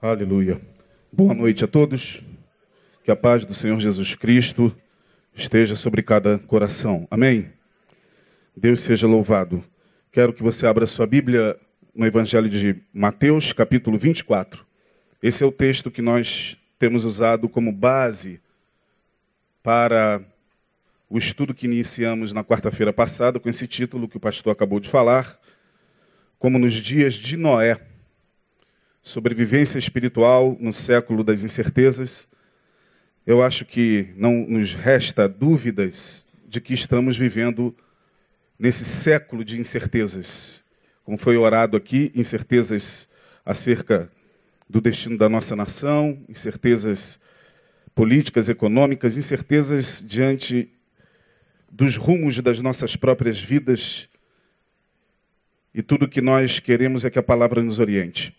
Aleluia. Boa noite a todos. Que a paz do Senhor Jesus Cristo esteja sobre cada coração. Amém. Deus seja louvado. Quero que você abra sua Bíblia no Evangelho de Mateus, capítulo 24. Esse é o texto que nós temos usado como base para o estudo que iniciamos na quarta-feira passada, com esse título que o pastor acabou de falar, como nos dias de Noé. Sobrevivência espiritual no século das incertezas. Eu acho que não nos resta dúvidas de que estamos vivendo nesse século de incertezas. Como foi orado aqui, incertezas acerca do destino da nossa nação, incertezas políticas, econômicas, incertezas diante dos rumos das nossas próprias vidas. E tudo que nós queremos é que a palavra nos oriente.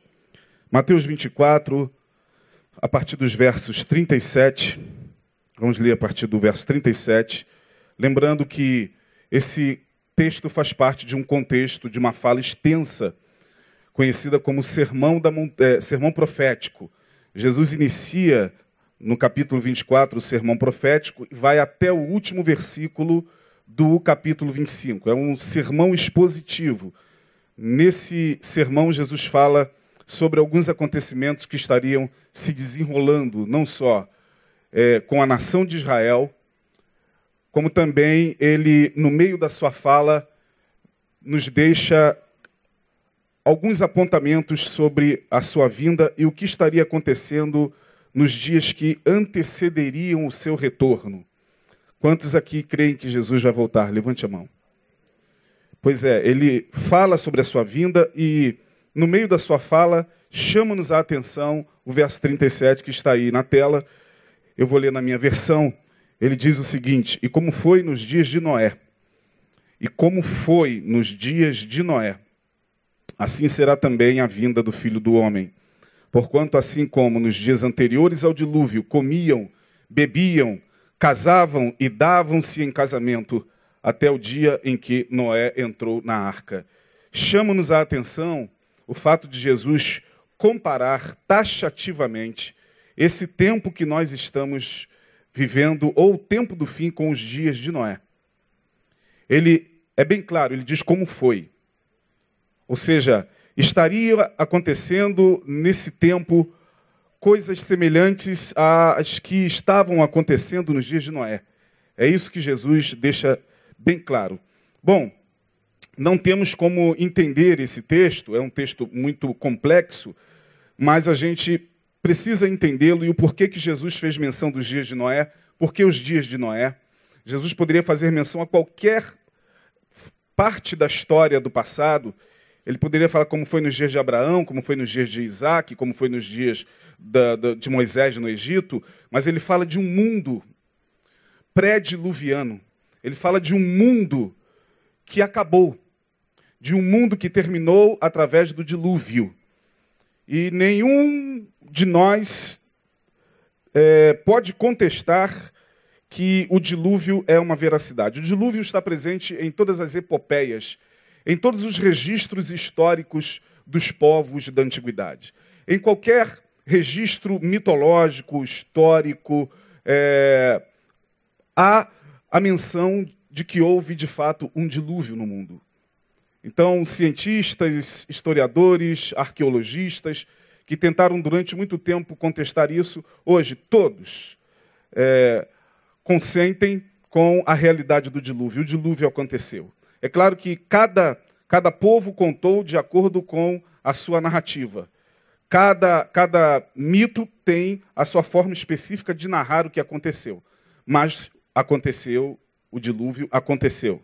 Mateus 24, a partir dos versos 37, vamos ler a partir do verso 37, lembrando que esse texto faz parte de um contexto, de uma fala extensa, conhecida como Sermão, da, é, Sermão Profético. Jesus inicia no capítulo 24 o sermão profético e vai até o último versículo do capítulo 25. É um sermão expositivo. Nesse sermão, Jesus fala sobre alguns acontecimentos que estariam se desenrolando, não só é, com a nação de Israel, como também ele, no meio da sua fala, nos deixa alguns apontamentos sobre a sua vinda e o que estaria acontecendo nos dias que antecederiam o seu retorno. Quantos aqui creem que Jesus vai voltar? Levante a mão. Pois é, ele fala sobre a sua vinda e no meio da sua fala, chama-nos a atenção o verso 37 que está aí na tela. Eu vou ler na minha versão. Ele diz o seguinte: E como foi nos dias de Noé, e como foi nos dias de Noé, assim será também a vinda do filho do homem. Porquanto, assim como nos dias anteriores ao dilúvio, comiam, bebiam, casavam e davam-se em casamento, até o dia em que Noé entrou na arca. Chama-nos a atenção o fato de Jesus comparar taxativamente esse tempo que nós estamos vivendo, ou o tempo do fim, com os dias de Noé. Ele é bem claro, ele diz como foi. Ou seja, estaria acontecendo nesse tempo coisas semelhantes às que estavam acontecendo nos dias de Noé. É isso que Jesus deixa bem claro. Bom, não temos como entender esse texto, é um texto muito complexo, mas a gente precisa entendê-lo e o porquê que Jesus fez menção dos dias de Noé, porque os dias de Noé. Jesus poderia fazer menção a qualquer parte da história do passado. Ele poderia falar como foi nos dias de Abraão, como foi nos dias de Isaac, como foi nos dias da, da, de Moisés no Egito, mas ele fala de um mundo pré-diluviano. Ele fala de um mundo que acabou de um mundo que terminou através do dilúvio. E nenhum de nós é, pode contestar que o dilúvio é uma veracidade. O dilúvio está presente em todas as epopeias, em todos os registros históricos dos povos da antiguidade. Em qualquer registro mitológico, histórico, é, há a menção de que houve de fato um dilúvio no mundo. Então, cientistas, historiadores, arqueologistas, que tentaram durante muito tempo contestar isso, hoje todos é, consentem com a realidade do dilúvio. O dilúvio aconteceu. É claro que cada, cada povo contou de acordo com a sua narrativa. Cada, cada mito tem a sua forma específica de narrar o que aconteceu. Mas aconteceu, o dilúvio aconteceu.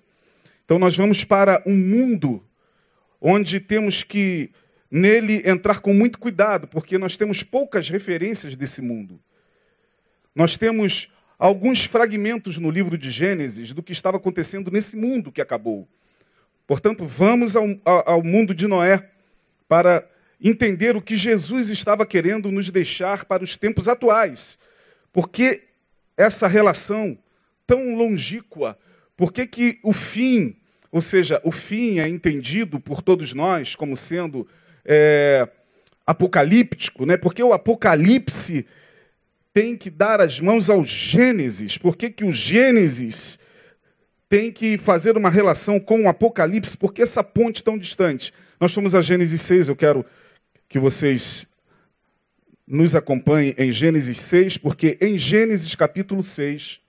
Então nós vamos para um mundo onde temos que nele entrar com muito cuidado, porque nós temos poucas referências desse mundo. Nós temos alguns fragmentos no livro de Gênesis do que estava acontecendo nesse mundo que acabou. Portanto, vamos ao, ao mundo de Noé para entender o que Jesus estava querendo nos deixar para os tempos atuais. Porque essa relação tão longínqua por que, que o fim, ou seja, o fim é entendido por todos nós como sendo é, apocalíptico, né? Porque o Apocalipse tem que dar as mãos ao Gênesis. Por que, que o Gênesis tem que fazer uma relação com o Apocalipse? Por que essa ponte tão distante? Nós somos a Gênesis 6, eu quero que vocês nos acompanhem em Gênesis 6, porque em Gênesis capítulo 6,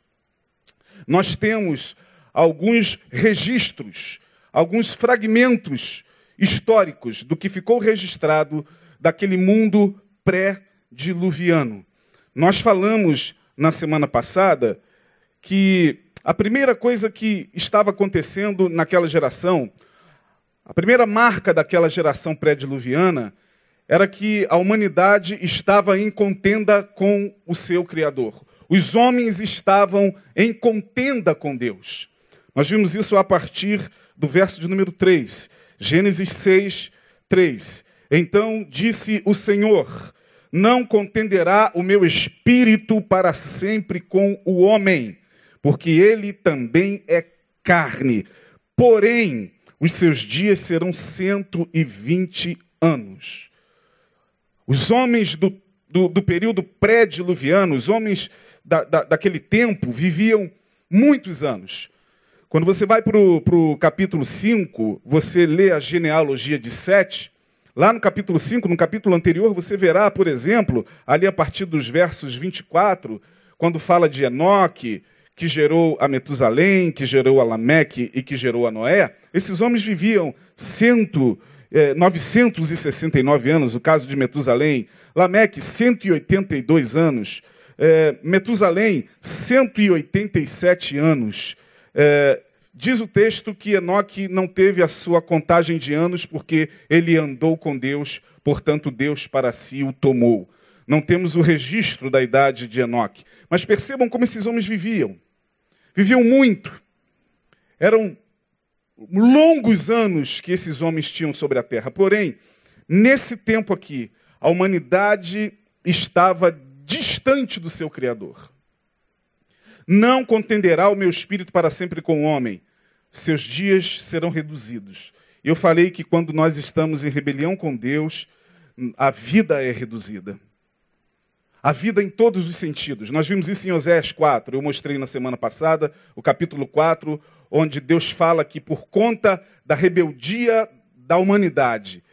nós temos alguns registros, alguns fragmentos históricos do que ficou registrado daquele mundo pré-diluviano. Nós falamos na semana passada que a primeira coisa que estava acontecendo naquela geração, a primeira marca daquela geração pré-diluviana, era que a humanidade estava em contenda com o seu Criador. Os homens estavam em contenda com Deus. Nós vimos isso a partir do verso de número 3, Gênesis 6, 3. Então disse o Senhor: Não contenderá o meu espírito para sempre com o homem, porque ele também é carne. Porém, os seus dias serão 120 anos. Os homens do, do, do período pré-diluviano, os homens da, da, daquele tempo, viviam muitos anos. Quando você vai para o capítulo 5, você lê a genealogia de Sete. Lá no capítulo 5, no capítulo anterior, você verá, por exemplo, ali a partir dos versos 24, quando fala de Enoque, que gerou a Metusalém, que gerou a Lameque e que gerou a Noé, esses homens viviam cento, eh, 969 anos, o caso de Metusalém, Lameque, 182 anos, eh, Metusalém, 187 anos. Eh, Diz o texto que Enoque não teve a sua contagem de anos porque ele andou com Deus, portanto Deus para si o tomou. Não temos o registro da idade de Enoque. Mas percebam como esses homens viviam. Viviam muito. Eram longos anos que esses homens tinham sobre a terra. Porém, nesse tempo aqui, a humanidade estava distante do seu Criador. Não contenderá o meu espírito para sempre com o homem, seus dias serão reduzidos. Eu falei que quando nós estamos em rebelião com Deus, a vida é reduzida. A vida em todos os sentidos. Nós vimos isso em Oséias 4. Eu mostrei na semana passada, o capítulo 4, onde Deus fala que por conta da rebeldia da humanidade,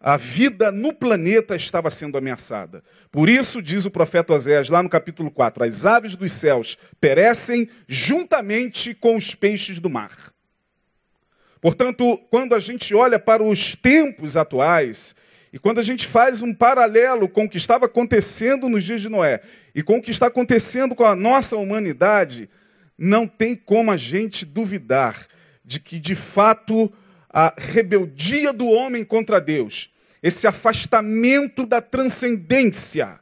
a vida no planeta estava sendo ameaçada. Por isso, diz o profeta Oséias, lá no capítulo 4, as aves dos céus perecem juntamente com os peixes do mar. Portanto, quando a gente olha para os tempos atuais, e quando a gente faz um paralelo com o que estava acontecendo nos dias de Noé e com o que está acontecendo com a nossa humanidade, não tem como a gente duvidar de que, de fato, a rebeldia do homem contra Deus, esse afastamento da transcendência,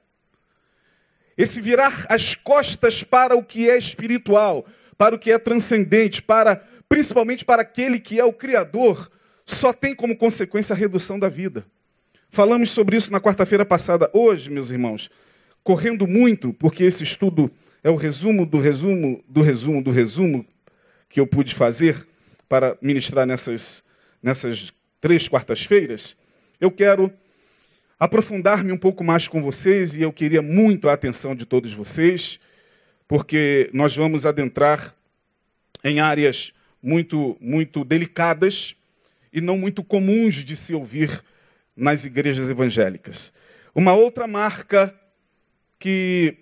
esse virar as costas para o que é espiritual, para o que é transcendente, para principalmente para aquele que é o Criador, só tem como consequência a redução da vida. Falamos sobre isso na quarta-feira passada. Hoje, meus irmãos, correndo muito, porque esse estudo é o resumo do resumo do resumo do resumo que eu pude fazer para ministrar nessas nessas três quartas-feiras, eu quero aprofundar-me um pouco mais com vocês e eu queria muito a atenção de todos vocês, porque nós vamos adentrar em áreas muito muito delicadas e não muito comuns de se ouvir nas igrejas evangélicas. Uma outra marca que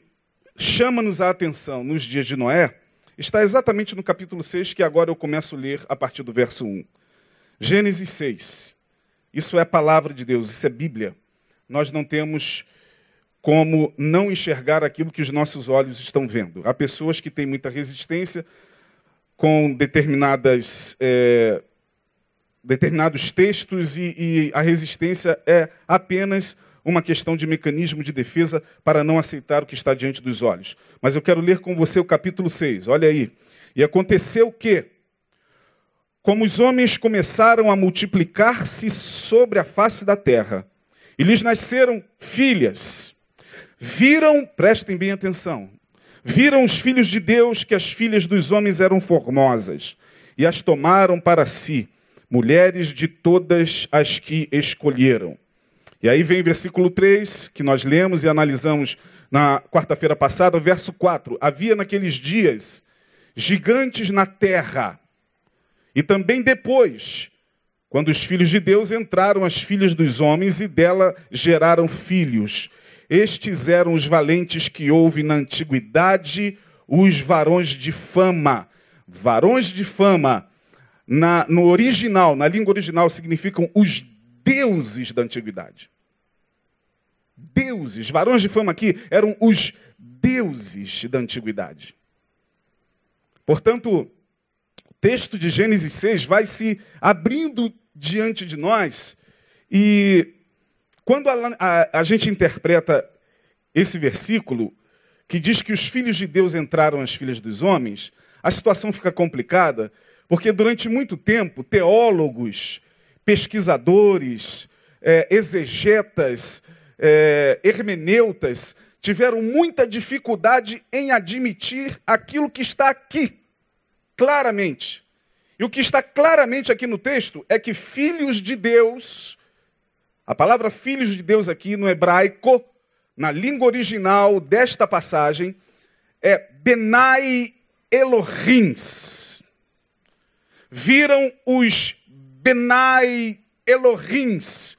chama-nos a atenção nos dias de Noé está exatamente no capítulo 6, que agora eu começo a ler a partir do verso 1. Gênesis 6. Isso é a palavra de Deus, isso é Bíblia. Nós não temos como não enxergar aquilo que os nossos olhos estão vendo. Há pessoas que têm muita resistência com determinadas, é, determinados textos e, e a resistência é apenas uma questão de mecanismo de defesa para não aceitar o que está diante dos olhos. Mas eu quero ler com você o capítulo 6. Olha aí. E aconteceu que, como os homens começaram a multiplicar-se sobre a face da terra, e lhes nasceram filhas, viram, prestem bem atenção, viram os filhos de Deus que as filhas dos homens eram formosas, e as tomaram para si, mulheres de todas as que escolheram. E aí vem o versículo 3, que nós lemos e analisamos na quarta-feira passada, verso 4. Havia naqueles dias gigantes na terra, e também depois, quando os filhos de Deus entraram as filhas dos homens e dela geraram filhos. Estes eram os valentes que houve na antiguidade, os varões de fama. Varões de fama, na, no original, na língua original, significam os deuses da antiguidade. Deuses, varões de fama aqui eram os deuses da antiguidade. Portanto, texto de Gênesis 6 vai se abrindo diante de nós. E quando a, a, a gente interpreta esse versículo, que diz que os filhos de Deus entraram as filhas dos homens, a situação fica complicada, porque durante muito tempo, teólogos, pesquisadores, é, exegetas, é, hermeneutas, tiveram muita dificuldade em admitir aquilo que está aqui, claramente. E o que está claramente aqui no texto é que filhos de Deus, a palavra filhos de Deus aqui no hebraico, na língua original desta passagem, é Benai Elohims. Viram os Benai Elohims,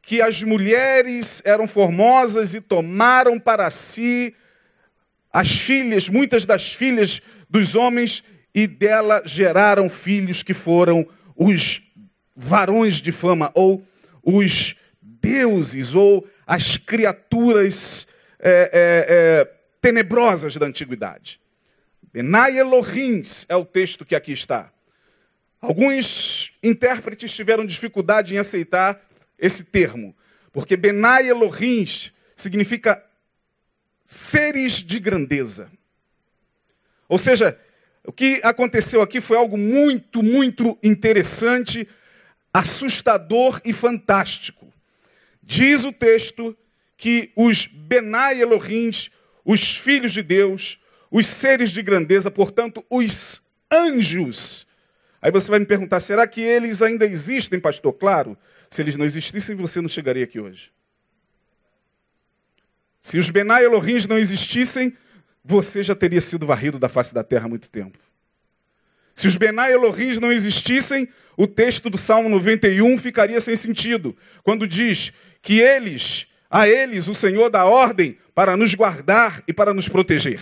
que as mulheres eram formosas e tomaram para si as filhas, muitas das filhas dos homens, e dela geraram filhos que foram os varões de fama, ou os deuses, ou as criaturas é, é, é, tenebrosas da antiguidade. Benai Elohims é o texto que aqui está. Alguns intérpretes tiveram dificuldade em aceitar esse termo, porque Benai Elohims significa seres de grandeza. Ou seja, o que aconteceu aqui foi algo muito, muito interessante, assustador e fantástico. Diz o texto que os Benai Elohims, os filhos de Deus, os seres de grandeza, portanto, os anjos. Aí você vai me perguntar: será que eles ainda existem, pastor? Claro, se eles não existissem, você não chegaria aqui hoje. Se os Benai Elohims não existissem, você já teria sido varrido da face da terra há muito tempo. Se os Benai Elohims não existissem, o texto do Salmo 91 ficaria sem sentido, quando diz que eles, a eles, o Senhor dá ordem para nos guardar e para nos proteger.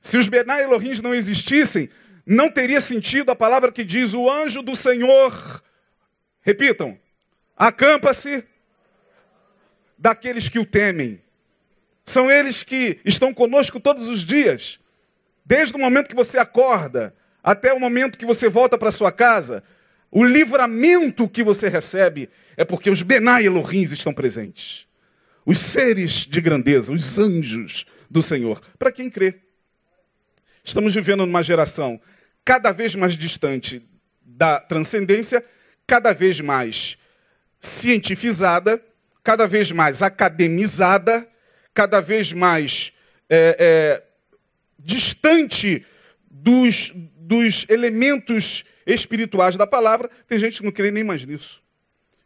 Se os Benai Elohims não existissem, não teria sentido a palavra que diz: o anjo do Senhor, repitam, acampa-se daqueles que o temem. São eles que estão conosco todos os dias, desde o momento que você acorda até o momento que você volta para sua casa. O livramento que você recebe é porque os Benai Elohims estão presentes. Os seres de grandeza, os anjos do Senhor. Para quem crê. Estamos vivendo numa geração cada vez mais distante da transcendência, cada vez mais cientificada, cada vez mais academizada, cada vez mais é, é, distante dos, dos elementos espirituais da palavra. Tem gente que não crê nem mais nisso.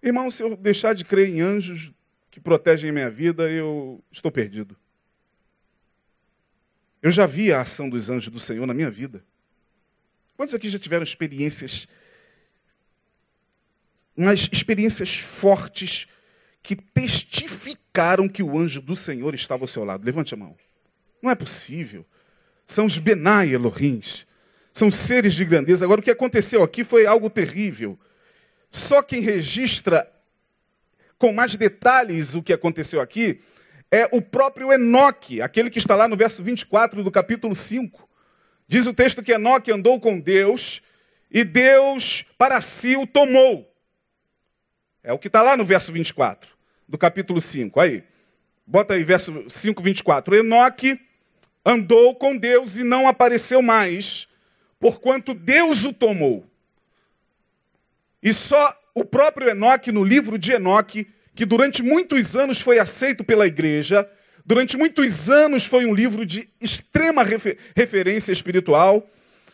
Irmão, se eu deixar de crer em anjos que protegem a minha vida, eu estou perdido. Eu já vi a ação dos anjos do Senhor na minha vida. Quantos aqui já tiveram experiências, mas experiências fortes que testificaram que o anjo do Senhor estava ao seu lado? Levante a mão. Não é possível. São os Benai Elohims. São seres de grandeza. Agora, o que aconteceu aqui foi algo terrível. Só quem registra com mais detalhes o que aconteceu aqui é o próprio Enoque, aquele que está lá no verso 24 do capítulo 5. Diz o texto que Enoque andou com Deus e Deus para si o tomou. É o que está lá no verso 24 do capítulo 5. Aí, bota aí verso 5, 24. Enoque andou com Deus e não apareceu mais, porquanto Deus o tomou. E só o próprio Enoque, no livro de Enoque, que durante muitos anos foi aceito pela igreja, durante muitos anos foi um livro de extrema refer referência espiritual.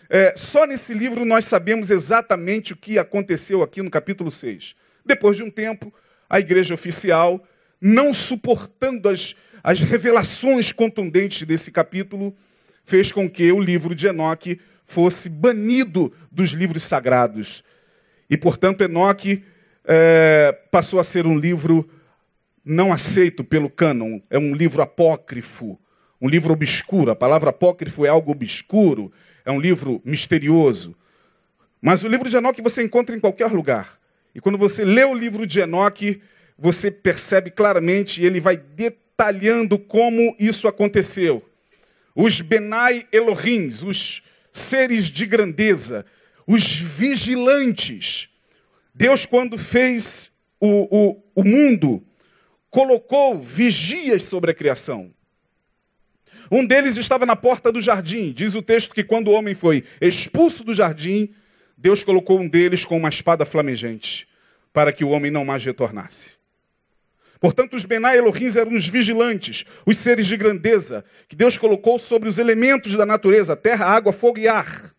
É, só nesse livro nós sabemos exatamente o que aconteceu aqui no capítulo 6. Depois de um tempo, a igreja oficial, não suportando as, as revelações contundentes desse capítulo, fez com que o livro de Enoque fosse banido dos livros sagrados. E, portanto, Enoque é, passou a ser um livro não aceito pelo cânon, é um livro apócrifo, um livro obscuro. A palavra apócrifo é algo obscuro, é um livro misterioso. Mas o livro de Enoque você encontra em qualquer lugar. E quando você lê o livro de Enoque, você percebe claramente, ele vai detalhando como isso aconteceu. Os Benai Elohims, os seres de grandeza, os vigilantes. Deus, quando fez o, o, o mundo, colocou vigias sobre a criação. Um deles estava na porta do jardim. Diz o texto que quando o homem foi expulso do jardim, Deus colocou um deles com uma espada flamejante, para que o homem não mais retornasse. Portanto, os Benai Elohim eram os vigilantes, os seres de grandeza, que Deus colocou sobre os elementos da natureza, terra, água, fogo e ar.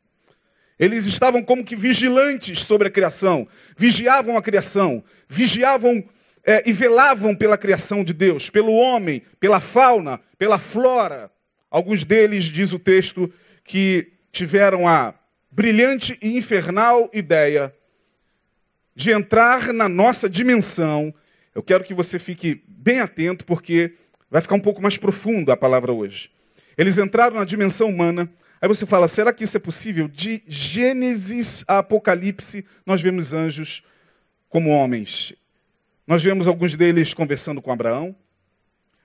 Eles estavam como que vigilantes sobre a criação, vigiavam a criação, vigiavam é, e velavam pela criação de Deus, pelo homem, pela fauna, pela flora. Alguns deles, diz o texto, que tiveram a brilhante e infernal ideia de entrar na nossa dimensão. Eu quero que você fique bem atento, porque vai ficar um pouco mais profundo a palavra hoje. Eles entraram na dimensão humana. Aí você fala, será que isso é possível? De Gênesis a Apocalipse, nós vemos anjos como homens. Nós vemos alguns deles conversando com Abraão,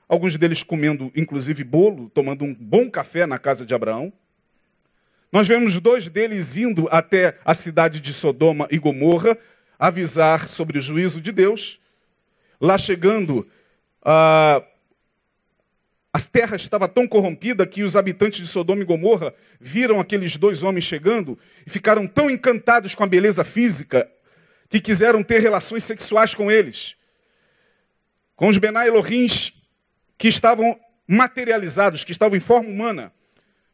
alguns deles comendo, inclusive, bolo, tomando um bom café na casa de Abraão. Nós vemos dois deles indo até a cidade de Sodoma e Gomorra avisar sobre o juízo de Deus. Lá chegando, a, a terra estava tão corrompida que os habitantes de Sodoma e Gomorra viram aqueles dois homens chegando e ficaram tão encantados com a beleza física que quiseram ter relações sexuais com eles. Com os Benai Elohins que estavam materializados, que estavam em forma humana.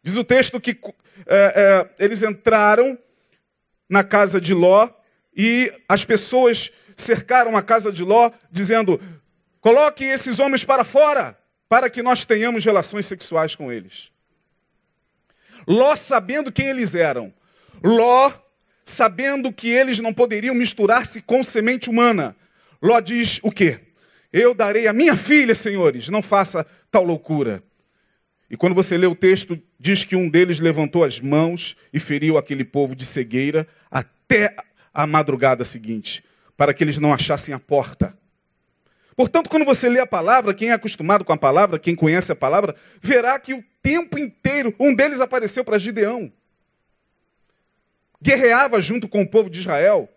Diz o texto que é, é, eles entraram na casa de Ló e as pessoas cercaram a casa de Ló, dizendo: coloque esses homens para fora, para que nós tenhamos relações sexuais com eles. Ló, sabendo quem eles eram, Ló sabendo que eles não poderiam misturar-se com semente humana. Ló diz o quê? Eu darei a minha filha, senhores, não faça tal loucura. E quando você lê o texto, diz que um deles levantou as mãos e feriu aquele povo de cegueira até a madrugada seguinte, para que eles não achassem a porta. Portanto, quando você lê a palavra, quem é acostumado com a palavra, quem conhece a palavra, verá que o tempo inteiro um deles apareceu para Gideão guerreava junto com o povo de Israel.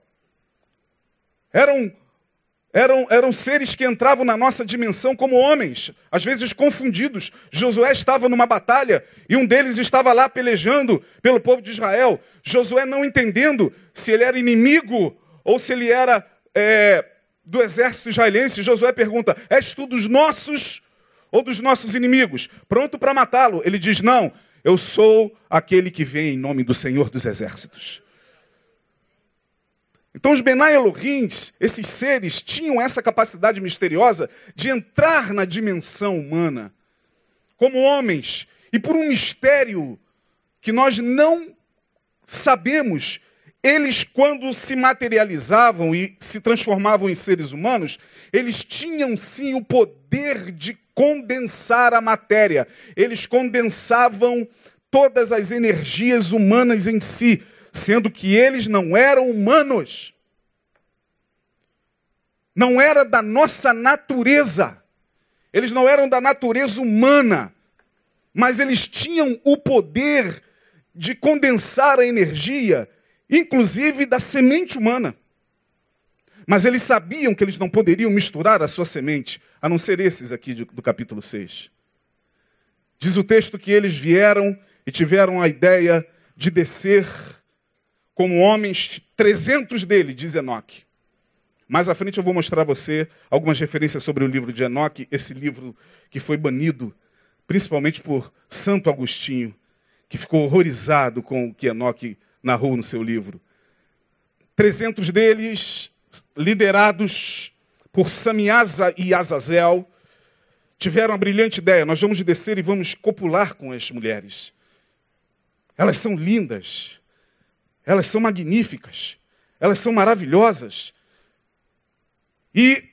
Eram, eram, eram seres que entravam na nossa dimensão como homens, às vezes confundidos. Josué estava numa batalha e um deles estava lá pelejando pelo povo de Israel. Josué não entendendo se ele era inimigo ou se ele era é, do exército israelense. Josué pergunta: És tu dos nossos ou dos nossos inimigos? Pronto para matá-lo. Ele diz: Não, eu sou aquele que vem em nome do Senhor dos Exércitos. Então os Benai Elohims, esses seres, tinham essa capacidade misteriosa de entrar na dimensão humana como homens. E por um mistério que nós não sabemos, eles, quando se materializavam e se transformavam em seres humanos, eles tinham sim o poder de condensar a matéria. Eles condensavam todas as energias humanas em si, sendo que eles não eram humanos. Não era da nossa natureza. Eles não eram da natureza humana, mas eles tinham o poder de condensar a energia, inclusive da semente humana. Mas eles sabiam que eles não poderiam misturar a sua semente, a não ser esses aqui do capítulo 6. Diz o texto que eles vieram e tiveram a ideia de descer como homens, 300 dele, diz Enoque. Mais à frente eu vou mostrar a você algumas referências sobre o livro de Enoque, esse livro que foi banido, principalmente por Santo Agostinho, que ficou horrorizado com o que Enoque narrou no seu livro. 300 deles liderados por Samiasa e Azazel, tiveram a brilhante ideia: nós vamos descer e vamos copular com as mulheres. Elas são lindas, elas são magníficas, elas são maravilhosas. E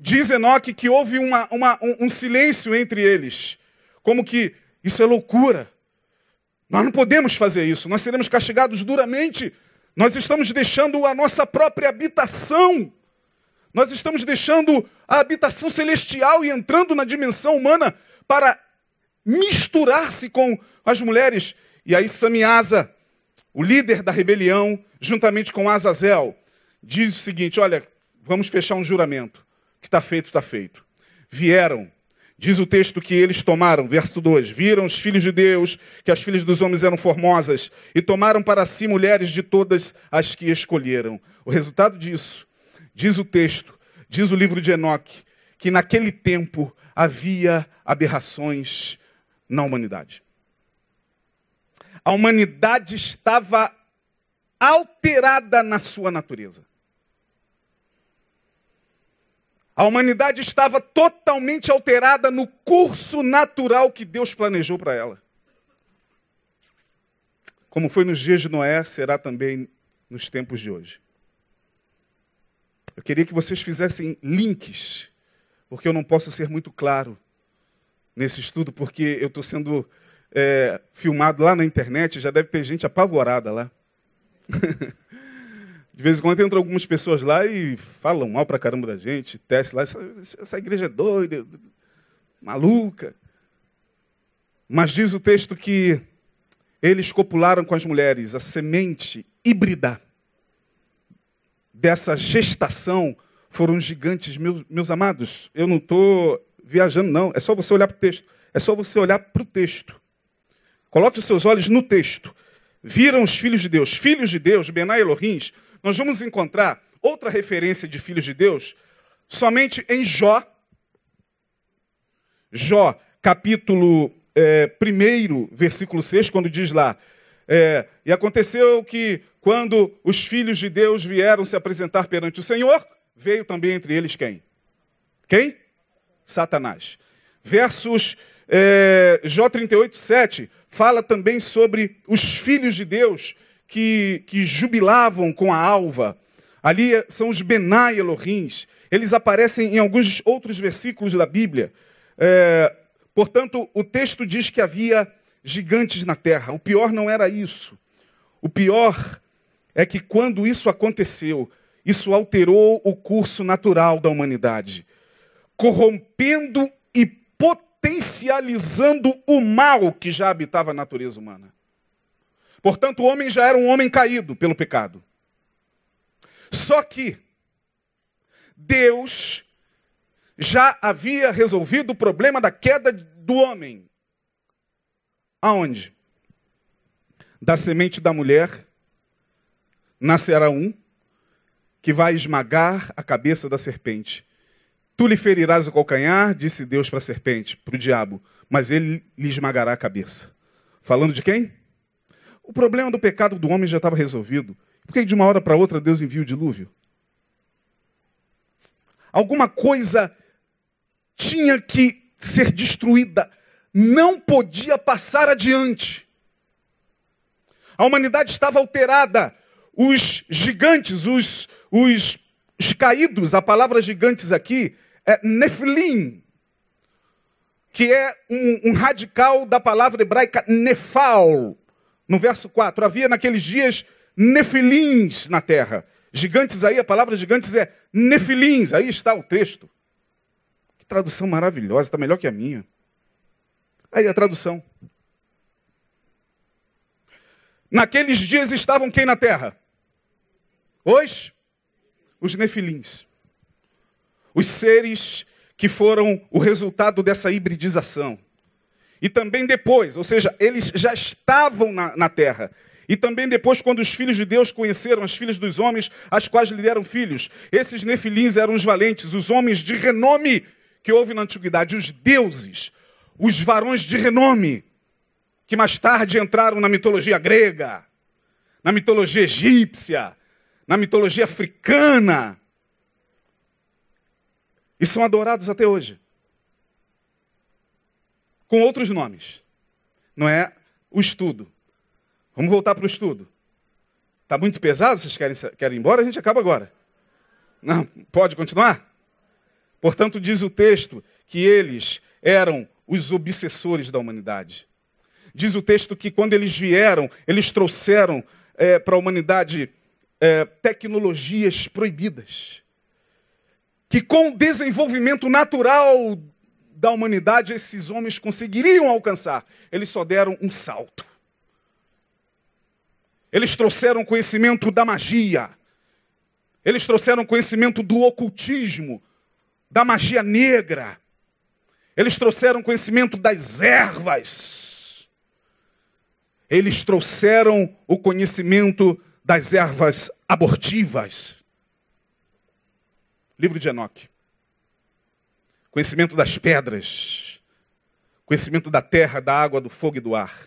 diz Enoque que houve uma, uma, um, um silêncio entre eles, como que isso é loucura. Nós não podemos fazer isso, nós seremos castigados duramente. Nós estamos deixando a nossa própria habitação. Nós estamos deixando a habitação celestial e entrando na dimensão humana para misturar-se com as mulheres. E aí Samiasa, o líder da rebelião, juntamente com Azazel, diz o seguinte: olha, vamos fechar um juramento. Que está feito, está feito. Vieram Diz o texto que eles tomaram, verso 2: Viram os filhos de Deus que as filhas dos homens eram formosas e tomaram para si mulheres de todas as que escolheram. O resultado disso, diz o texto, diz o livro de Enoque, que naquele tempo havia aberrações na humanidade. A humanidade estava alterada na sua natureza. A humanidade estava totalmente alterada no curso natural que Deus planejou para ela. Como foi nos dias de Noé, será também nos tempos de hoje. Eu queria que vocês fizessem links, porque eu não posso ser muito claro nesse estudo, porque eu estou sendo é, filmado lá na internet, já deve ter gente apavorada lá. De vez em quando entram algumas pessoas lá e falam mal pra caramba da gente, teste lá, essa, essa igreja é doida, maluca. Mas diz o texto que eles copularam com as mulheres, a semente híbrida dessa gestação foram gigantes, meus, meus amados. Eu não estou viajando, não. É só você olhar para o texto. É só você olhar para o texto. Coloque os seus olhos no texto. Viram os filhos de Deus. Filhos de Deus, Benai Elohim, nós vamos encontrar outra referência de filhos de Deus somente em Jó. Jó, capítulo é, 1, versículo 6, quando diz lá: é, E aconteceu que, quando os filhos de Deus vieram se apresentar perante o Senhor, veio também entre eles quem? Quem? Satanás. Versos é, Jó 38, 7 fala também sobre os filhos de Deus que, que jubilavam com a alva. Ali são os Benai Elohims. Eles aparecem em alguns outros versículos da Bíblia. É, portanto, o texto diz que havia gigantes na terra. O pior não era isso. O pior é que quando isso aconteceu, isso alterou o curso natural da humanidade, corrompendo potencializando o mal que já habitava a natureza humana. Portanto, o homem já era um homem caído pelo pecado. Só que Deus já havia resolvido o problema da queda do homem. Aonde? Da semente da mulher nascerá um que vai esmagar a cabeça da serpente. Tu lhe ferirás o calcanhar, disse Deus para a serpente, para o diabo, mas ele lhe esmagará a cabeça. Falando de quem? O problema do pecado do homem já estava resolvido. Por que de uma hora para outra Deus envia o dilúvio? Alguma coisa tinha que ser destruída, não podia passar adiante. A humanidade estava alterada. Os gigantes, os, os, os caídos, a palavra gigantes aqui é Nefilim, que é um, um radical da palavra hebraica nefal, no verso 4, havia naqueles dias nefilins na terra. Gigantes aí, a palavra gigantes é nefilins. Aí está o texto. Que tradução maravilhosa, está melhor que a minha. Aí a tradução. Naqueles dias estavam quem na terra? Os? Os nefilins. Os seres que foram o resultado dessa hibridização. E também depois, ou seja, eles já estavam na, na terra. E também depois, quando os filhos de Deus conheceram as filhas dos homens, as quais lhe deram filhos. Esses nefilins eram os valentes, os homens de renome que houve na antiguidade, os deuses, os varões de renome, que mais tarde entraram na mitologia grega, na mitologia egípcia, na mitologia africana. E são adorados até hoje. Com outros nomes. Não é o estudo. Vamos voltar para o estudo. Está muito pesado? Vocês querem, querem ir embora? A gente acaba agora. Não, pode continuar? Portanto, diz o texto que eles eram os obsessores da humanidade. Diz o texto que quando eles vieram, eles trouxeram é, para a humanidade é, tecnologias proibidas. Que com o desenvolvimento natural da humanidade, esses homens conseguiriam alcançar. Eles só deram um salto. Eles trouxeram conhecimento da magia. Eles trouxeram conhecimento do ocultismo, da magia negra. Eles trouxeram conhecimento das ervas. Eles trouxeram o conhecimento das ervas abortivas. Livro de Enoque. Conhecimento das pedras. Conhecimento da terra, da água, do fogo e do ar.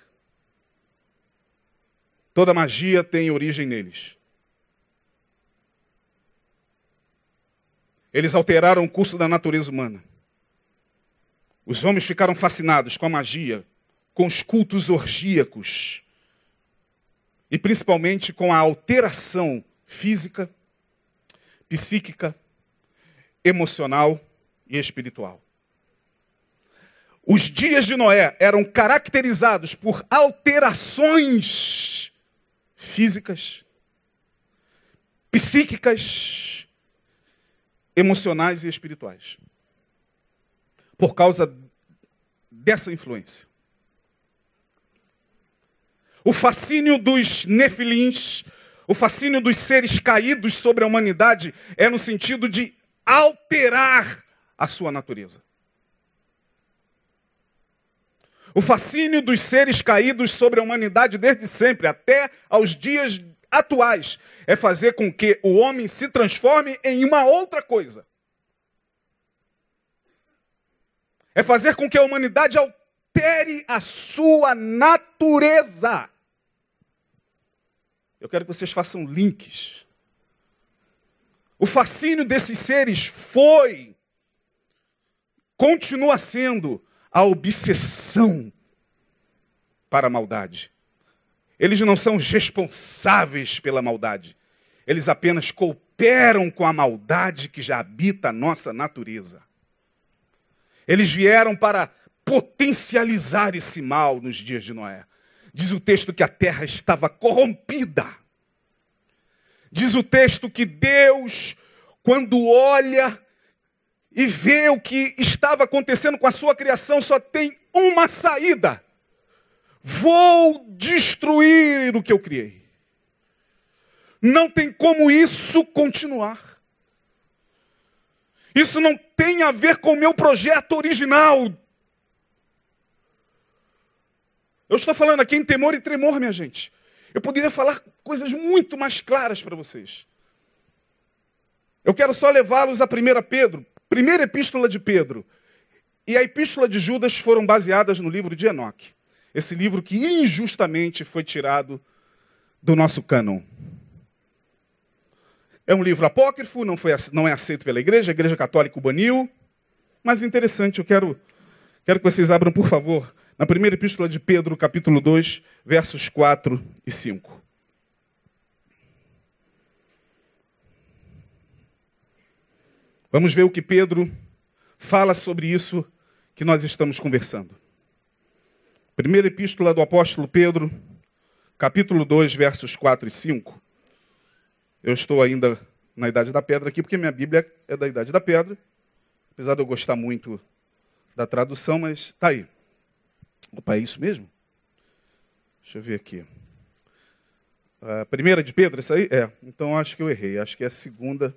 Toda magia tem origem neles. Eles alteraram o curso da natureza humana. Os homens ficaram fascinados com a magia, com os cultos orgíacos e principalmente com a alteração física, psíquica, emocional e espiritual. Os dias de Noé eram caracterizados por alterações físicas, psíquicas emocionais e espirituais. Por causa dessa influência. O fascínio dos nefilins, o fascínio dos seres caídos sobre a humanidade é no sentido de alterar a sua natureza. O fascínio dos seres caídos sobre a humanidade desde sempre, até aos dias atuais é fazer com que o homem se transforme em uma outra coisa. É fazer com que a humanidade altere a sua natureza. Eu quero que vocês façam links. O fascínio desses seres foi, continua sendo, a obsessão para a maldade. Eles não são responsáveis pela maldade. Eles apenas cooperam com a maldade que já habita a nossa natureza. Eles vieram para potencializar esse mal nos dias de Noé. Diz o texto que a terra estava corrompida. Diz o texto que Deus, quando olha e vê o que estava acontecendo com a sua criação, só tem uma saída: Vou destruir o que eu criei. Não tem como isso continuar. Isso não tem a ver com o meu projeto original. Eu estou falando aqui em temor e tremor, minha gente. Eu poderia falar coisas muito mais claras para vocês. Eu quero só levá-los a 1 Pedro, primeira epístola de Pedro, e a epístola de Judas foram baseadas no livro de Enoque. Esse livro que injustamente foi tirado do nosso cânon. É um livro apócrifo, não, foi, não é aceito pela igreja, a igreja católica o baniu. Mas interessante, eu quero, quero que vocês abram, por favor, na primeira epístola de Pedro, capítulo 2, versos 4 e 5. Vamos ver o que Pedro fala sobre isso que nós estamos conversando. Primeira epístola do apóstolo Pedro, capítulo 2, versos 4 e 5. Eu estou ainda na Idade da Pedra aqui, porque minha Bíblia é da Idade da Pedra, apesar de eu gostar muito da tradução, mas está aí. Opa, é isso mesmo? Deixa eu ver aqui. A primeira de Pedro, essa aí? É. Então acho que eu errei. Acho que é a segunda.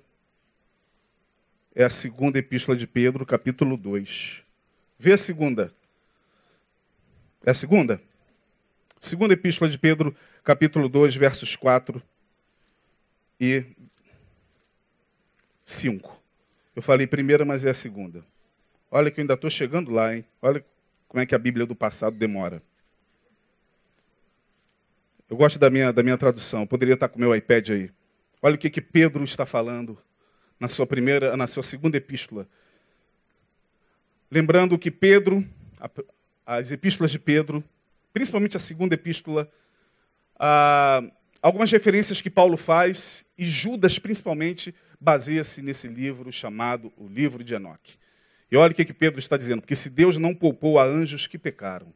É a segunda epístola de Pedro, capítulo 2. Vê a segunda. É a segunda? Segunda epístola de Pedro, capítulo 2, versos 4 e 5. Eu falei primeira, mas é a segunda. Olha que eu ainda estou chegando lá, hein? Olha como é que a Bíblia do passado demora. Eu gosto da minha, da minha tradução. Eu poderia estar com o meu iPad aí. Olha o que, que Pedro está falando na sua primeira, na sua segunda epístola. Lembrando que Pedro, as epístolas de Pedro, principalmente a segunda epístola, algumas referências que Paulo faz, e Judas principalmente, baseia-se nesse livro chamado o Livro de Enoque. E olha o que Pedro está dizendo, porque se Deus não poupou a anjos que pecaram,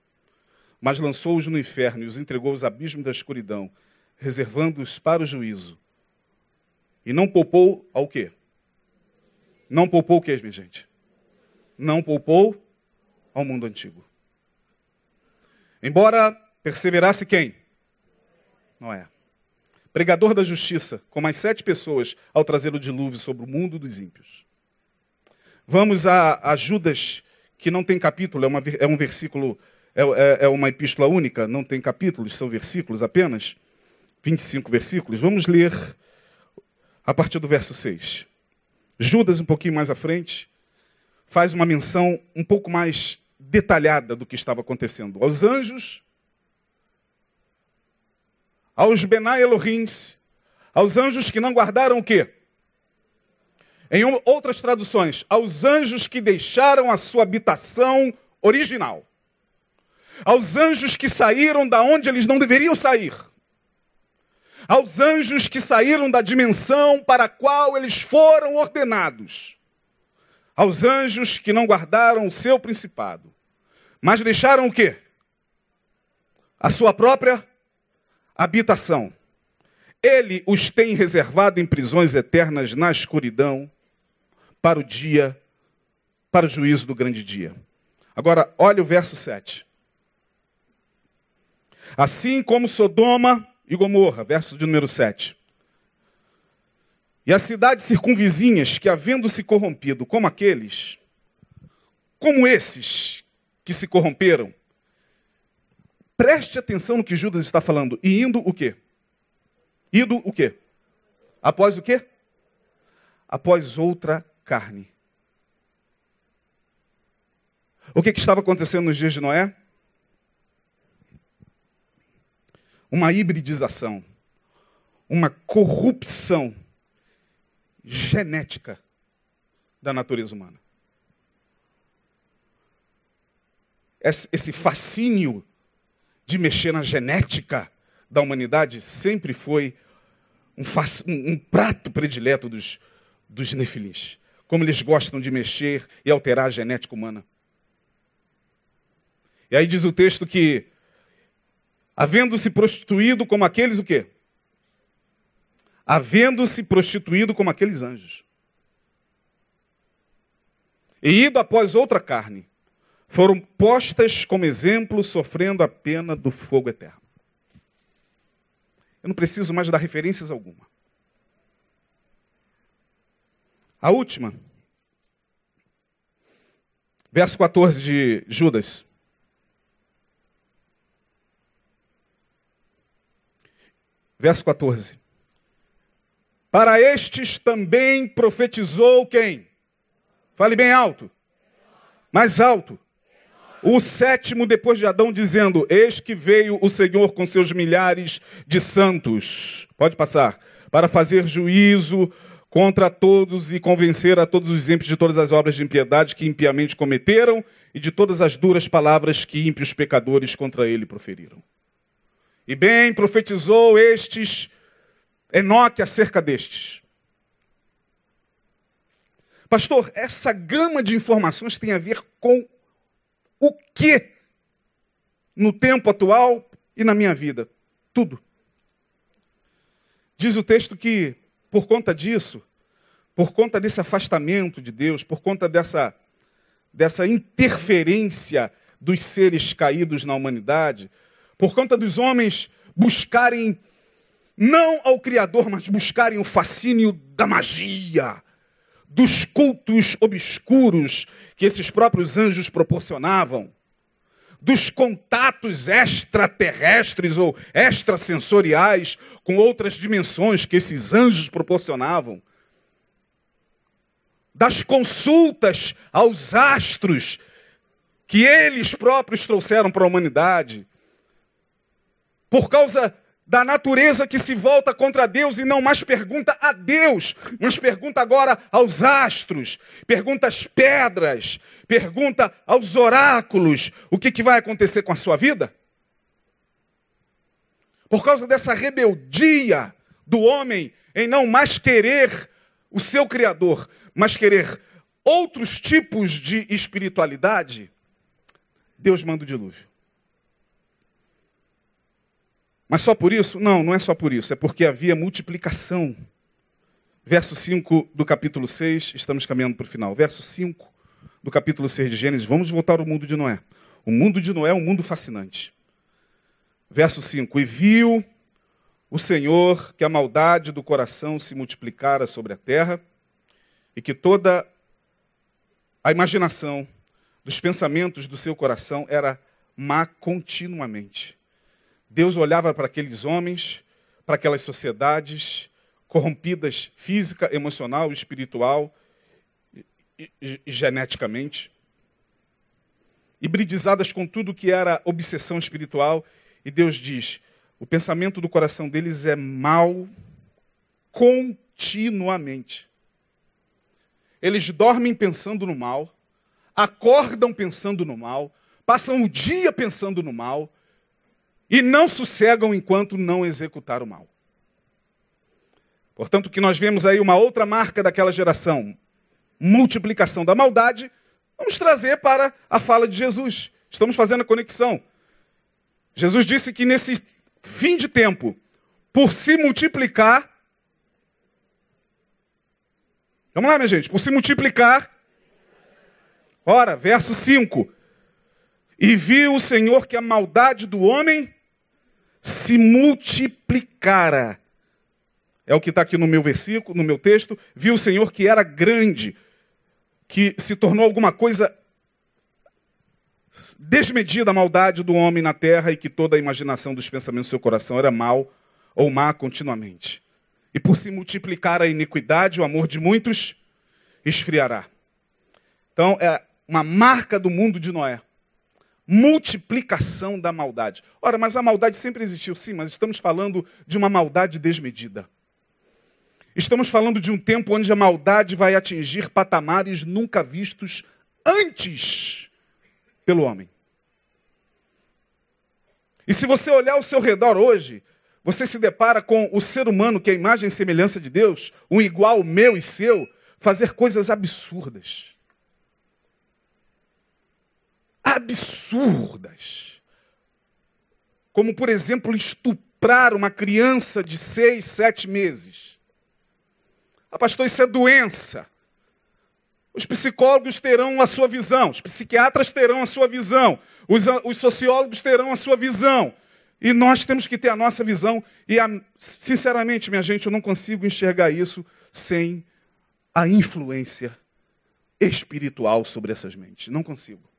mas lançou-os no inferno e os entregou aos abismos da escuridão, reservando-os para o juízo, e não poupou ao quê? Não poupou o quê, minha gente? Não poupou ao mundo antigo. Embora perseverasse quem? Noé. Pregador da justiça, com mais sete pessoas, ao trazer o dilúvio sobre o mundo dos ímpios. Vamos a, a Judas, que não tem capítulo, é, uma, é um versículo, é, é, é uma epístola única, não tem capítulos, são versículos apenas. 25 versículos. Vamos ler a partir do verso 6. Judas, um pouquinho mais à frente, faz uma menção um pouco mais detalhada do que estava acontecendo. Aos anjos, aos Benai Elohims, aos anjos que não guardaram o quê? Em outras traduções, aos anjos que deixaram a sua habitação original. Aos anjos que saíram da onde eles não deveriam sair aos anjos que saíram da dimensão para a qual eles foram ordenados, aos anjos que não guardaram o seu principado, mas deixaram o quê? A sua própria habitação. Ele os tem reservado em prisões eternas na escuridão para o dia, para o juízo do grande dia. Agora, olha o verso 7. Assim como Sodoma e Gomorra, verso de número 7. E as cidades circunvizinhas que, havendo se corrompido como aqueles, como esses que se corromperam, preste atenção no que Judas está falando. E indo o quê? Indo o quê? Após o quê? Após outra carne. O que, que estava acontecendo nos dias de Noé? uma hibridização, uma corrupção genética da natureza humana. Esse fascínio de mexer na genética da humanidade sempre foi um, um, prato predileto dos, dos nefilins. Como eles gostam de mexer e alterar a genética humana. E aí diz o texto que havendo-se prostituído como aqueles o quê? Havendo-se prostituído como aqueles anjos. E ido após outra carne, foram postas como exemplo, sofrendo a pena do fogo eterno. Eu não preciso mais dar referências alguma. A última, verso 14 de Judas. Verso 14. Para estes também profetizou quem? Fale bem alto. Mais alto. O sétimo depois de Adão, dizendo: Eis que veio o Senhor com seus milhares de santos. Pode passar. Para fazer juízo contra todos e convencer a todos os ímpios de todas as obras de impiedade que impiamente cometeram e de todas as duras palavras que ímpios pecadores contra ele proferiram. E bem profetizou estes, Enoque acerca destes. Pastor, essa gama de informações tem a ver com o que no tempo atual e na minha vida? Tudo. Diz o texto que, por conta disso, por conta desse afastamento de Deus, por conta dessa, dessa interferência dos seres caídos na humanidade, por conta dos homens buscarem não ao Criador, mas buscarem o fascínio da magia, dos cultos obscuros que esses próprios anjos proporcionavam, dos contatos extraterrestres ou extrasensoriais com outras dimensões que esses anjos proporcionavam, das consultas aos astros que eles próprios trouxeram para a humanidade, por causa da natureza que se volta contra Deus e não mais pergunta a Deus, mas pergunta agora aos astros, pergunta às pedras, pergunta aos oráculos: o que, que vai acontecer com a sua vida? Por causa dessa rebeldia do homem em não mais querer o seu Criador, mas querer outros tipos de espiritualidade, Deus manda o dilúvio. Mas só por isso? Não, não é só por isso, é porque havia multiplicação. Verso 5 do capítulo 6, estamos caminhando para o final. Verso 5 do capítulo 6 de Gênesis, vamos voltar ao mundo de Noé. O mundo de Noé é um mundo fascinante. Verso 5: E viu o Senhor que a maldade do coração se multiplicara sobre a terra e que toda a imaginação dos pensamentos do seu coração era má continuamente. Deus olhava para aqueles homens, para aquelas sociedades corrompidas física, emocional, espiritual e, e, e geneticamente, hibridizadas com tudo que era obsessão espiritual, e Deus diz: o pensamento do coração deles é mal continuamente. Eles dormem pensando no mal, acordam pensando no mal, passam o dia pensando no mal, e não sossegam enquanto não executar o mal. Portanto, que nós vemos aí uma outra marca daquela geração, multiplicação da maldade, vamos trazer para a fala de Jesus. Estamos fazendo a conexão. Jesus disse que nesse fim de tempo, por se multiplicar, vamos lá, minha gente, por se multiplicar, ora, verso 5: E viu o Senhor que a maldade do homem se multiplicara. É o que está aqui no meu versículo, no meu texto. Viu o Senhor que era grande, que se tornou alguma coisa desmedida a maldade do homem na terra e que toda a imaginação dos pensamentos do seu coração era mal ou má continuamente. E por se multiplicar a iniquidade, o amor de muitos esfriará. Então, é uma marca do mundo de Noé multiplicação da maldade. Ora, mas a maldade sempre existiu, sim, mas estamos falando de uma maldade desmedida. Estamos falando de um tempo onde a maldade vai atingir patamares nunca vistos antes pelo homem. E se você olhar ao seu redor hoje, você se depara com o ser humano, que é a imagem e semelhança de Deus, um igual meu e seu, fazer coisas absurdas absurdas. Como, por exemplo, estuprar uma criança de seis, sete meses. Ah, pastor, isso é doença. Os psicólogos terão a sua visão, os psiquiatras terão a sua visão, os, os sociólogos terão a sua visão. E nós temos que ter a nossa visão. E, a, sinceramente, minha gente, eu não consigo enxergar isso sem a influência espiritual sobre essas mentes. Não consigo.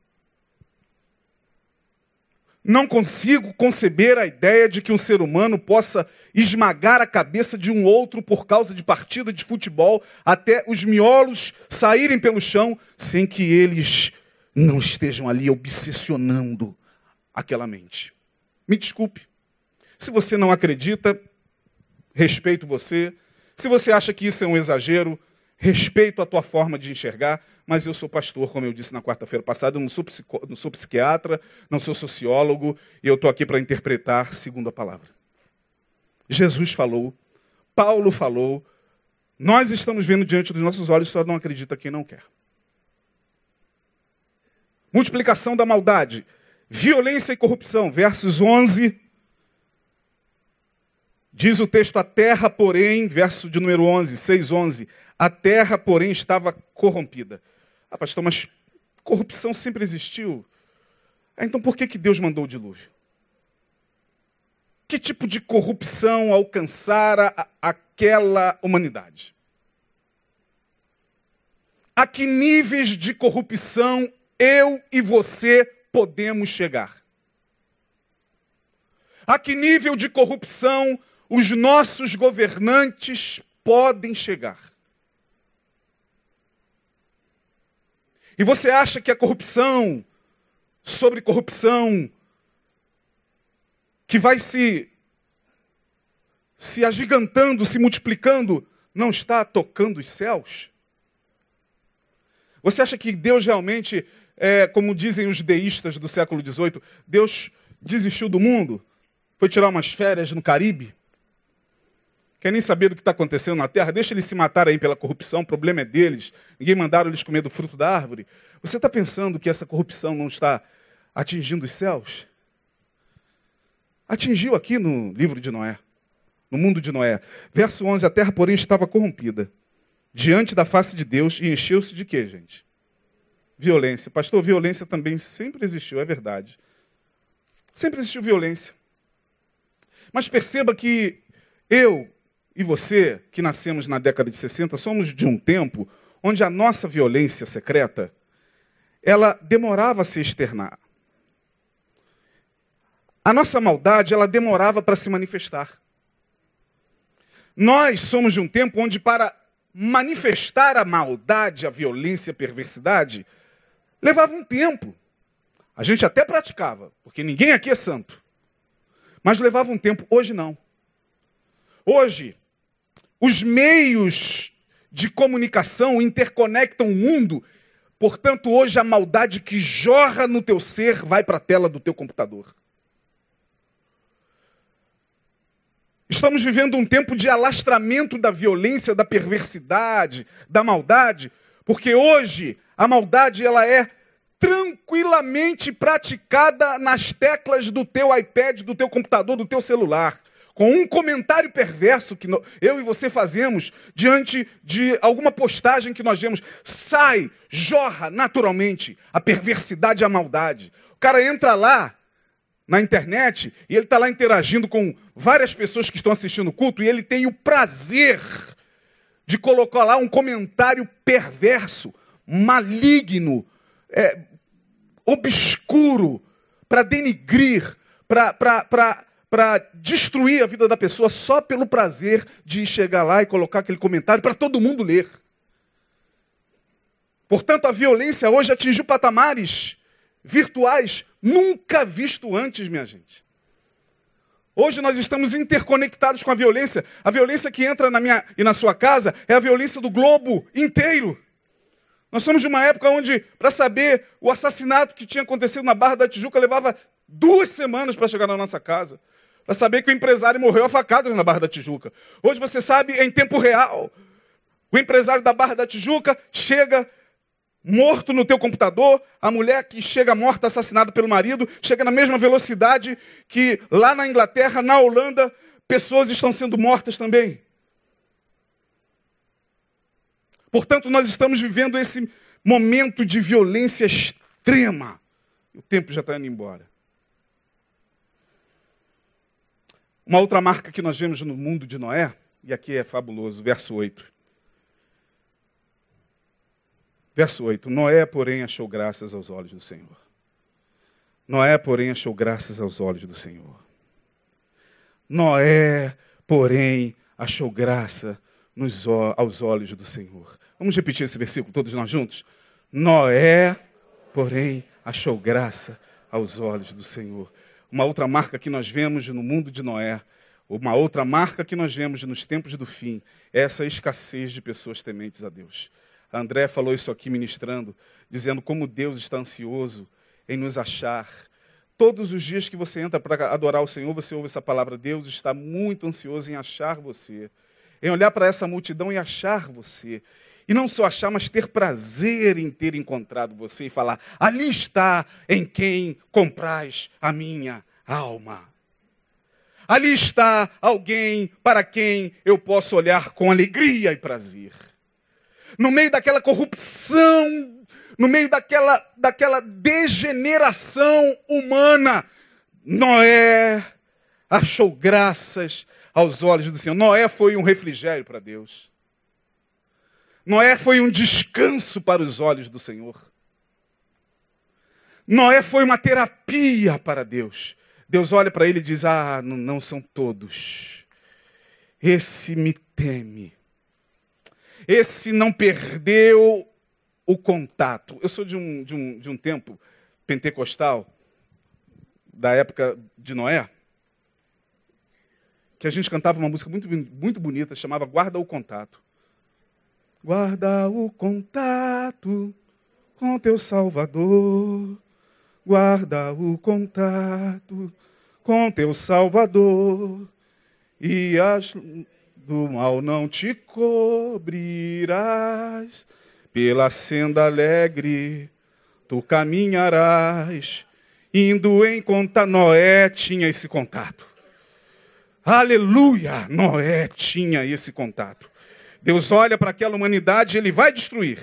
Não consigo conceber a ideia de que um ser humano possa esmagar a cabeça de um outro por causa de partida de futebol, até os miolos saírem pelo chão, sem que eles não estejam ali obsessionando aquela mente. Me desculpe. Se você não acredita, respeito você. Se você acha que isso é um exagero, respeito a tua forma de enxergar, mas eu sou pastor, como eu disse na quarta-feira passada, eu não sou, psico, não sou psiquiatra, não sou sociólogo, e eu estou aqui para interpretar segundo a palavra. Jesus falou, Paulo falou, nós estamos vendo diante dos nossos olhos, só não acredita quem não quer. Multiplicação da maldade, violência e corrupção, versos 11. Diz o texto, a terra, porém, verso de número 11, 6, 11 a terra, porém, estava corrompida. Ah, pastor, mas corrupção sempre existiu. Ah, então por que, que Deus mandou o dilúvio? Que tipo de corrupção alcançara aquela humanidade? A que níveis de corrupção eu e você podemos chegar? A que nível de corrupção os nossos governantes podem chegar? E você acha que a corrupção, sobre corrupção, que vai se se agigantando, se multiplicando, não está tocando os céus? Você acha que Deus realmente, é, como dizem os deístas do século XVIII, Deus desistiu do mundo? Foi tirar umas férias no Caribe? Quer nem saber do que está acontecendo na terra? Deixa eles se matar aí pela corrupção, o problema é deles. Ninguém mandaram eles comer do fruto da árvore. Você está pensando que essa corrupção não está atingindo os céus? Atingiu aqui no livro de Noé, no mundo de Noé. Verso 11: A terra, porém, estava corrompida diante da face de Deus e encheu-se de quê, gente? Violência. Pastor, violência também sempre existiu, é verdade. Sempre existiu violência. Mas perceba que eu e você, que nascemos na década de 60, somos de um tempo onde a nossa violência secreta, ela demorava a se externar. A nossa maldade, ela demorava para se manifestar. Nós somos de um tempo onde para manifestar a maldade, a violência, a perversidade, levava um tempo. A gente até praticava, porque ninguém aqui é santo. Mas levava um tempo, hoje não. Hoje, os meios de comunicação interconectam o mundo, portanto, hoje a maldade que jorra no teu ser vai para a tela do teu computador. Estamos vivendo um tempo de alastramento da violência, da perversidade, da maldade, porque hoje a maldade ela é tranquilamente praticada nas teclas do teu iPad, do teu computador, do teu celular. Com um comentário perverso que eu e você fazemos diante de alguma postagem que nós vemos, sai, jorra naturalmente a perversidade e a maldade. O cara entra lá na internet e ele está lá interagindo com várias pessoas que estão assistindo o culto e ele tem o prazer de colocar lá um comentário perverso, maligno, é, obscuro, para denigrir, para destruir a vida da pessoa só pelo prazer de chegar lá e colocar aquele comentário para todo mundo ler. Portanto, a violência hoje atingiu patamares virtuais nunca visto antes, minha gente. Hoje nós estamos interconectados com a violência. A violência que entra na minha e na sua casa é a violência do globo inteiro. Nós somos de uma época onde, para saber o assassinato que tinha acontecido na Barra da Tijuca, levava duas semanas para chegar na nossa casa. Para saber que o empresário morreu a facadas na Barra da Tijuca. Hoje você sabe em tempo real. O empresário da Barra da Tijuca chega morto no teu computador, a mulher que chega morta, assassinada pelo marido, chega na mesma velocidade que lá na Inglaterra, na Holanda, pessoas estão sendo mortas também. Portanto, nós estamos vivendo esse momento de violência extrema. O tempo já está indo embora. Uma outra marca que nós vemos no mundo de Noé, e aqui é fabuloso, verso 8. Verso 8: Noé, porém, achou graças aos olhos do Senhor. Noé, porém, achou graças aos olhos do Senhor. Noé, porém, achou graça nos, aos olhos do Senhor. Vamos repetir esse versículo todos nós juntos? Noé, porém, achou graça aos olhos do Senhor. Uma outra marca que nós vemos no mundo de Noé, uma outra marca que nós vemos nos tempos do fim, é essa escassez de pessoas tementes a Deus. A André falou isso aqui ministrando, dizendo como Deus está ansioso em nos achar. Todos os dias que você entra para adorar o Senhor, você ouve essa palavra. Deus está muito ansioso em achar você, em olhar para essa multidão e achar você. E não só achar, mas ter prazer em ter encontrado você e falar: ali está em quem comprais a minha alma. Ali está alguém para quem eu posso olhar com alegria e prazer no meio daquela corrupção, no meio daquela, daquela degeneração humana, Noé achou graças aos olhos do Senhor. Noé foi um refrigério para Deus. Noé foi um descanso para os olhos do Senhor. Noé foi uma terapia para Deus. Deus olha para ele e diz: Ah, não, são todos. Esse me teme. Esse não perdeu o contato. Eu sou de um, de um, de um tempo pentecostal, da época de Noé, que a gente cantava uma música muito, muito bonita, chamava Guarda o Contato. Guarda o contato com teu Salvador. Guarda o contato com teu Salvador. E as do mal não te cobrirás. Pela senda alegre tu caminharás. Indo em conta, Noé tinha esse contato. Aleluia! Noé tinha esse contato. Deus olha para aquela humanidade, ele vai destruir.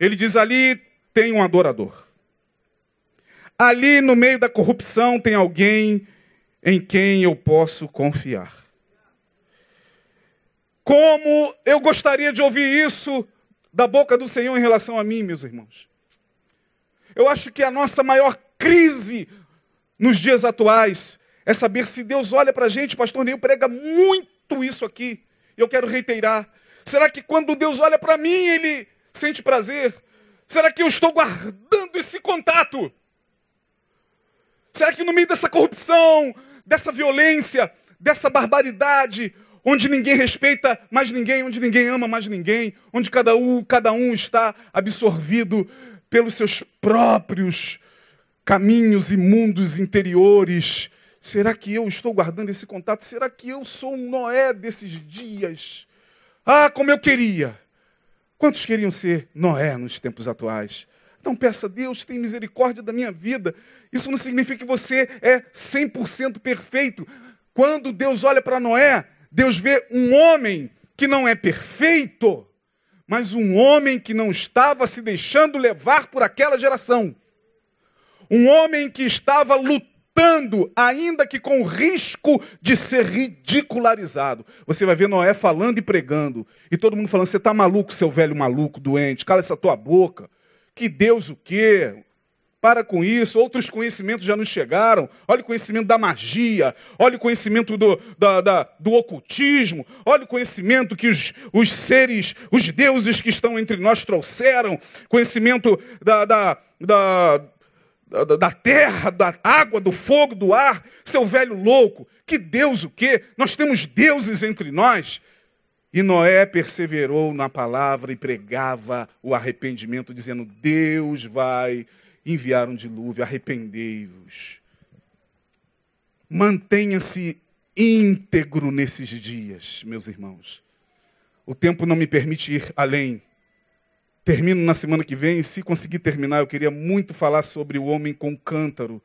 Ele diz: ali tem um adorador. Ali no meio da corrupção tem alguém em quem eu posso confiar. Como eu gostaria de ouvir isso da boca do Senhor em relação a mim, meus irmãos. Eu acho que a nossa maior crise nos dias atuais é saber se Deus olha para a gente. Pastor Neil prega muito isso aqui. Eu quero reiterar. Será que quando Deus olha para mim, Ele sente prazer? Será que eu estou guardando esse contato? Será que no meio dessa corrupção, dessa violência, dessa barbaridade, onde ninguém respeita mais ninguém, onde ninguém ama mais ninguém, onde cada um, cada um está absorvido pelos seus próprios caminhos imundos interiores, será que eu estou guardando esse contato? Será que eu sou um Noé desses dias? Ah, como eu queria. Quantos queriam ser Noé nos tempos atuais? Então peça a Deus, tem misericórdia da minha vida. Isso não significa que você é 100% perfeito. Quando Deus olha para Noé, Deus vê um homem que não é perfeito, mas um homem que não estava se deixando levar por aquela geração. Um homem que estava lutando lutando, ainda que com risco de ser ridicularizado. Você vai ver Noé falando e pregando, e todo mundo falando: você está maluco, seu velho maluco, doente, cala essa tua boca. Que Deus o quê? Para com isso, outros conhecimentos já nos chegaram. Olha o conhecimento da magia, olha o conhecimento do, da, da, do ocultismo, olha o conhecimento que os, os seres, os deuses que estão entre nós trouxeram, conhecimento da, da, da da terra, da água, do fogo, do ar, seu velho louco, que Deus o quê? Nós temos deuses entre nós. E Noé perseverou na palavra e pregava o arrependimento, dizendo: Deus vai enviar um dilúvio, arrependei-vos. Mantenha-se íntegro nesses dias, meus irmãos. O tempo não me permite ir além. Termino na semana que vem, e se conseguir terminar, eu queria muito falar sobre o homem com cântaro.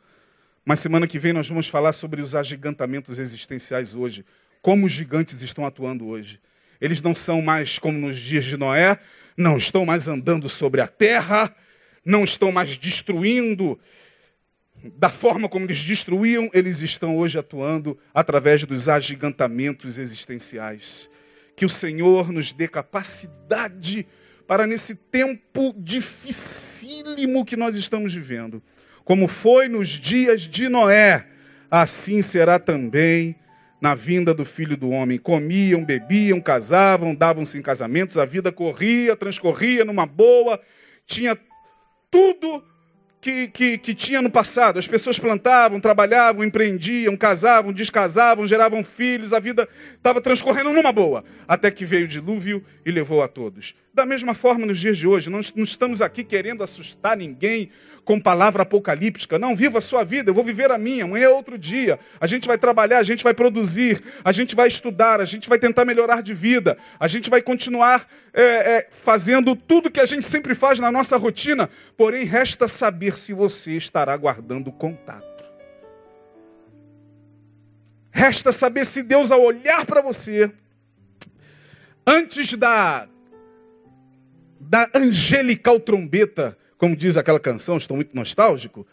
Mas semana que vem nós vamos falar sobre os agigantamentos existenciais hoje. Como os gigantes estão atuando hoje. Eles não são mais como nos dias de Noé, não estão mais andando sobre a terra, não estão mais destruindo da forma como eles destruíam, eles estão hoje atuando através dos agigantamentos existenciais. Que o Senhor nos dê capacidade para nesse tempo dificílimo que nós estamos vivendo. Como foi nos dias de Noé, assim será também na vinda do filho do homem. Comiam, bebiam, casavam, davam-se em casamentos, a vida corria, transcorria numa boa, tinha tudo que, que, que, tinha no passado. As pessoas plantavam, trabalhavam, empreendiam, casavam, descasavam, geravam filhos, a vida estava transcorrendo numa boa, até que veio o dilúvio e levou a todos. Da mesma forma, nos dias de hoje, não, não estamos aqui querendo assustar ninguém com palavra apocalíptica. Não, viva a sua vida, eu vou viver a minha, amanhã é outro dia. A gente vai trabalhar, a gente vai produzir, a gente vai estudar, a gente vai tentar melhorar de vida, a gente vai continuar é, é, fazendo tudo que a gente sempre faz na nossa rotina, porém, resta saber se você estará guardando contato. Resta saber se Deus, ao olhar para você, antes da, da angelical trombeta, como diz aquela canção, estou muito nostálgico,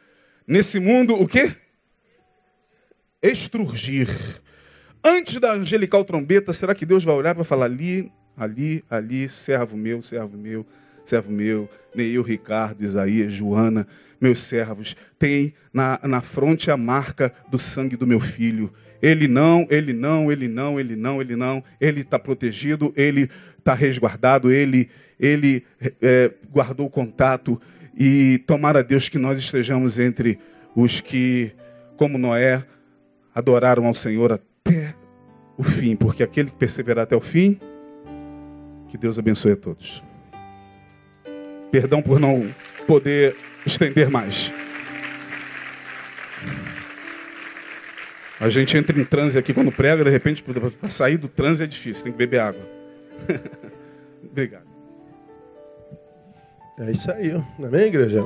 nesse mundo, o quê? Extrugir. Antes da angelical trombeta, será que Deus vai olhar e vai falar ali, ali, ali, servo meu, servo meu, servo meu, Neil, Ricardo, Isaías, Joana, meus servos, tem na, na fronte a marca do sangue do meu filho. Ele não, ele não, ele não, ele não, ele não, ele está protegido, ele está resguardado, ele, ele é, guardou o contato. E tomara Deus que nós estejamos entre os que, como Noé, adoraram ao Senhor até o fim, porque aquele que perseverar até o fim, que Deus abençoe a todos. Perdão por não poder estender mais. A gente entra em transe aqui quando prega, de repente, para sair do transe é difícil, tem que beber água. Obrigado. É isso aí, amém, igreja?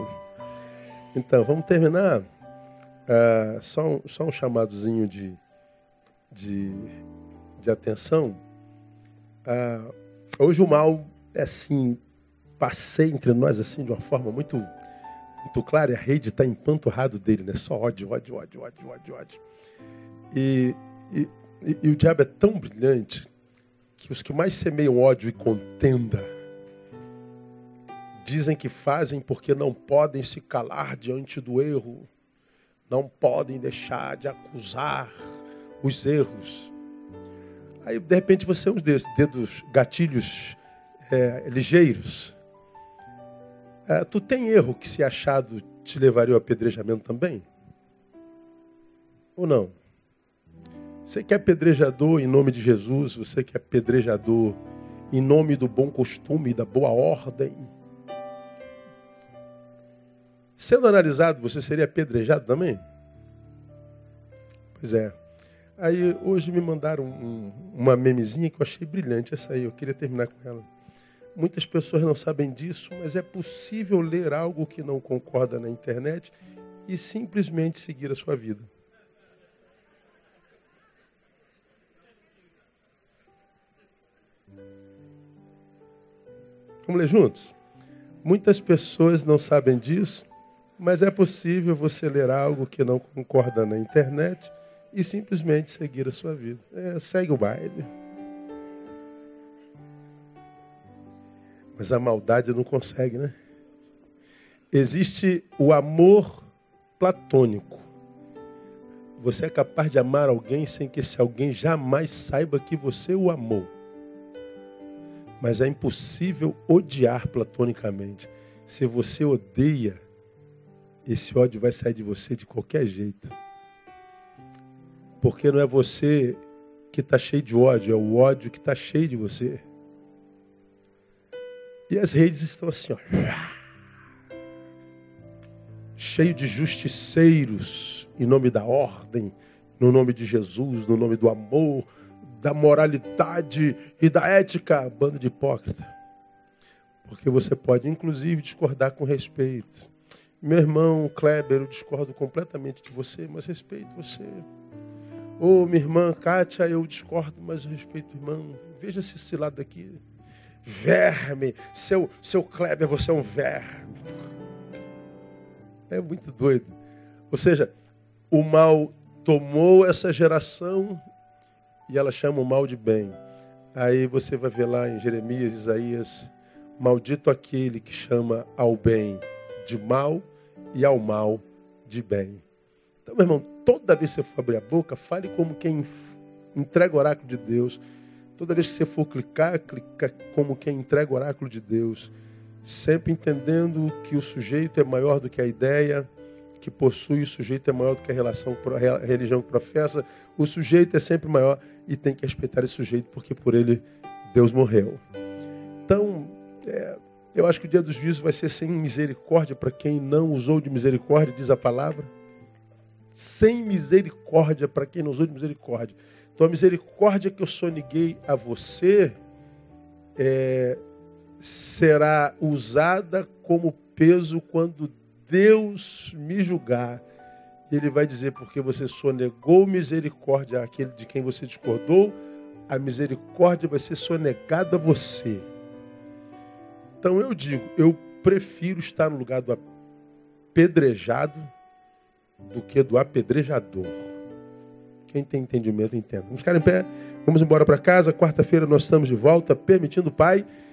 Então, vamos terminar. Uh, só, um, só um chamadozinho de, de, de atenção. Uh, hoje o mal é assim, passei entre nós assim de uma forma muito, muito clara e a rede está empanturrado dele, né? Só ódio, ódio, ódio, ódio, ódio, ódio. E, e, e, e o diabo é tão brilhante que os que mais semeiam ódio e contenda dizem que fazem porque não podem se calar diante do erro, não podem deixar de acusar os erros. Aí, de repente, você é um desses, dedos, gatilhos é, ligeiros. É, tu tem erro que, se achado, te levaria ao apedrejamento também? Ou não? Você que é apedrejador em nome de Jesus, você que é apedrejador em nome do bom costume da boa ordem. Sendo analisado, você seria apedrejado também? Pois é. Aí hoje me mandaram um, uma memezinha que eu achei brilhante essa aí, eu queria terminar com ela. Muitas pessoas não sabem disso, mas é possível ler algo que não concorda na internet e simplesmente seguir a sua vida. Vamos ler juntos? Muitas pessoas não sabem disso, mas é possível você ler algo que não concorda na internet e simplesmente seguir a sua vida. É, segue o baile. Mas a maldade não consegue, né? Existe o amor platônico. Você é capaz de amar alguém sem que esse alguém jamais saiba que você o amou. Mas é impossível odiar platonicamente. Se você odeia, esse ódio vai sair de você de qualquer jeito. Porque não é você que está cheio de ódio, é o ódio que está cheio de você. E as redes estão assim, ó. Cheio de justiceiros em nome da ordem, no nome de Jesus, no nome do amor, da moralidade e da ética, bando de hipócrita. Porque você pode, inclusive, discordar com respeito. Meu irmão Kleber, eu discordo completamente de você, mas respeito você. Ô, oh, minha irmã Kátia, eu discordo, mas respeito o irmão. Veja se esse lado aqui. Verme, seu, seu Kleber, você é um verme. É muito doido. Ou seja, o mal tomou essa geração e ela chama o mal de bem. Aí você vai ver lá em Jeremias, Isaías, maldito aquele que chama ao bem de mal e ao mal de bem. Então, meu irmão, toda vez que você for abrir a boca, fale como quem entrega o oráculo de Deus. Toda vez que você for clicar, clica como quem entrega o oráculo de Deus. Sempre entendendo que o sujeito é maior do que a ideia, que possui, o sujeito é maior do que a relação, a religião que professa. O sujeito é sempre maior e tem que respeitar esse sujeito, porque por ele Deus morreu. Então, é, eu acho que o dia dos juízos vai ser sem misericórdia para quem não usou de misericórdia, diz a palavra. Sem misericórdia para quem não usou de misericórdia. Então, a misericórdia que eu soneguei a você é, será usada como peso quando Deus me julgar, ele vai dizer, porque você sonegou misericórdia àquele de quem você discordou, a misericórdia vai ser sonegada a você. Então eu digo, eu prefiro estar no lugar do apedrejado do que do apedrejador. Quem tem entendimento, entenda. Vamos ficar em pé, vamos embora para casa. Quarta-feira nós estamos de volta, permitindo o Pai.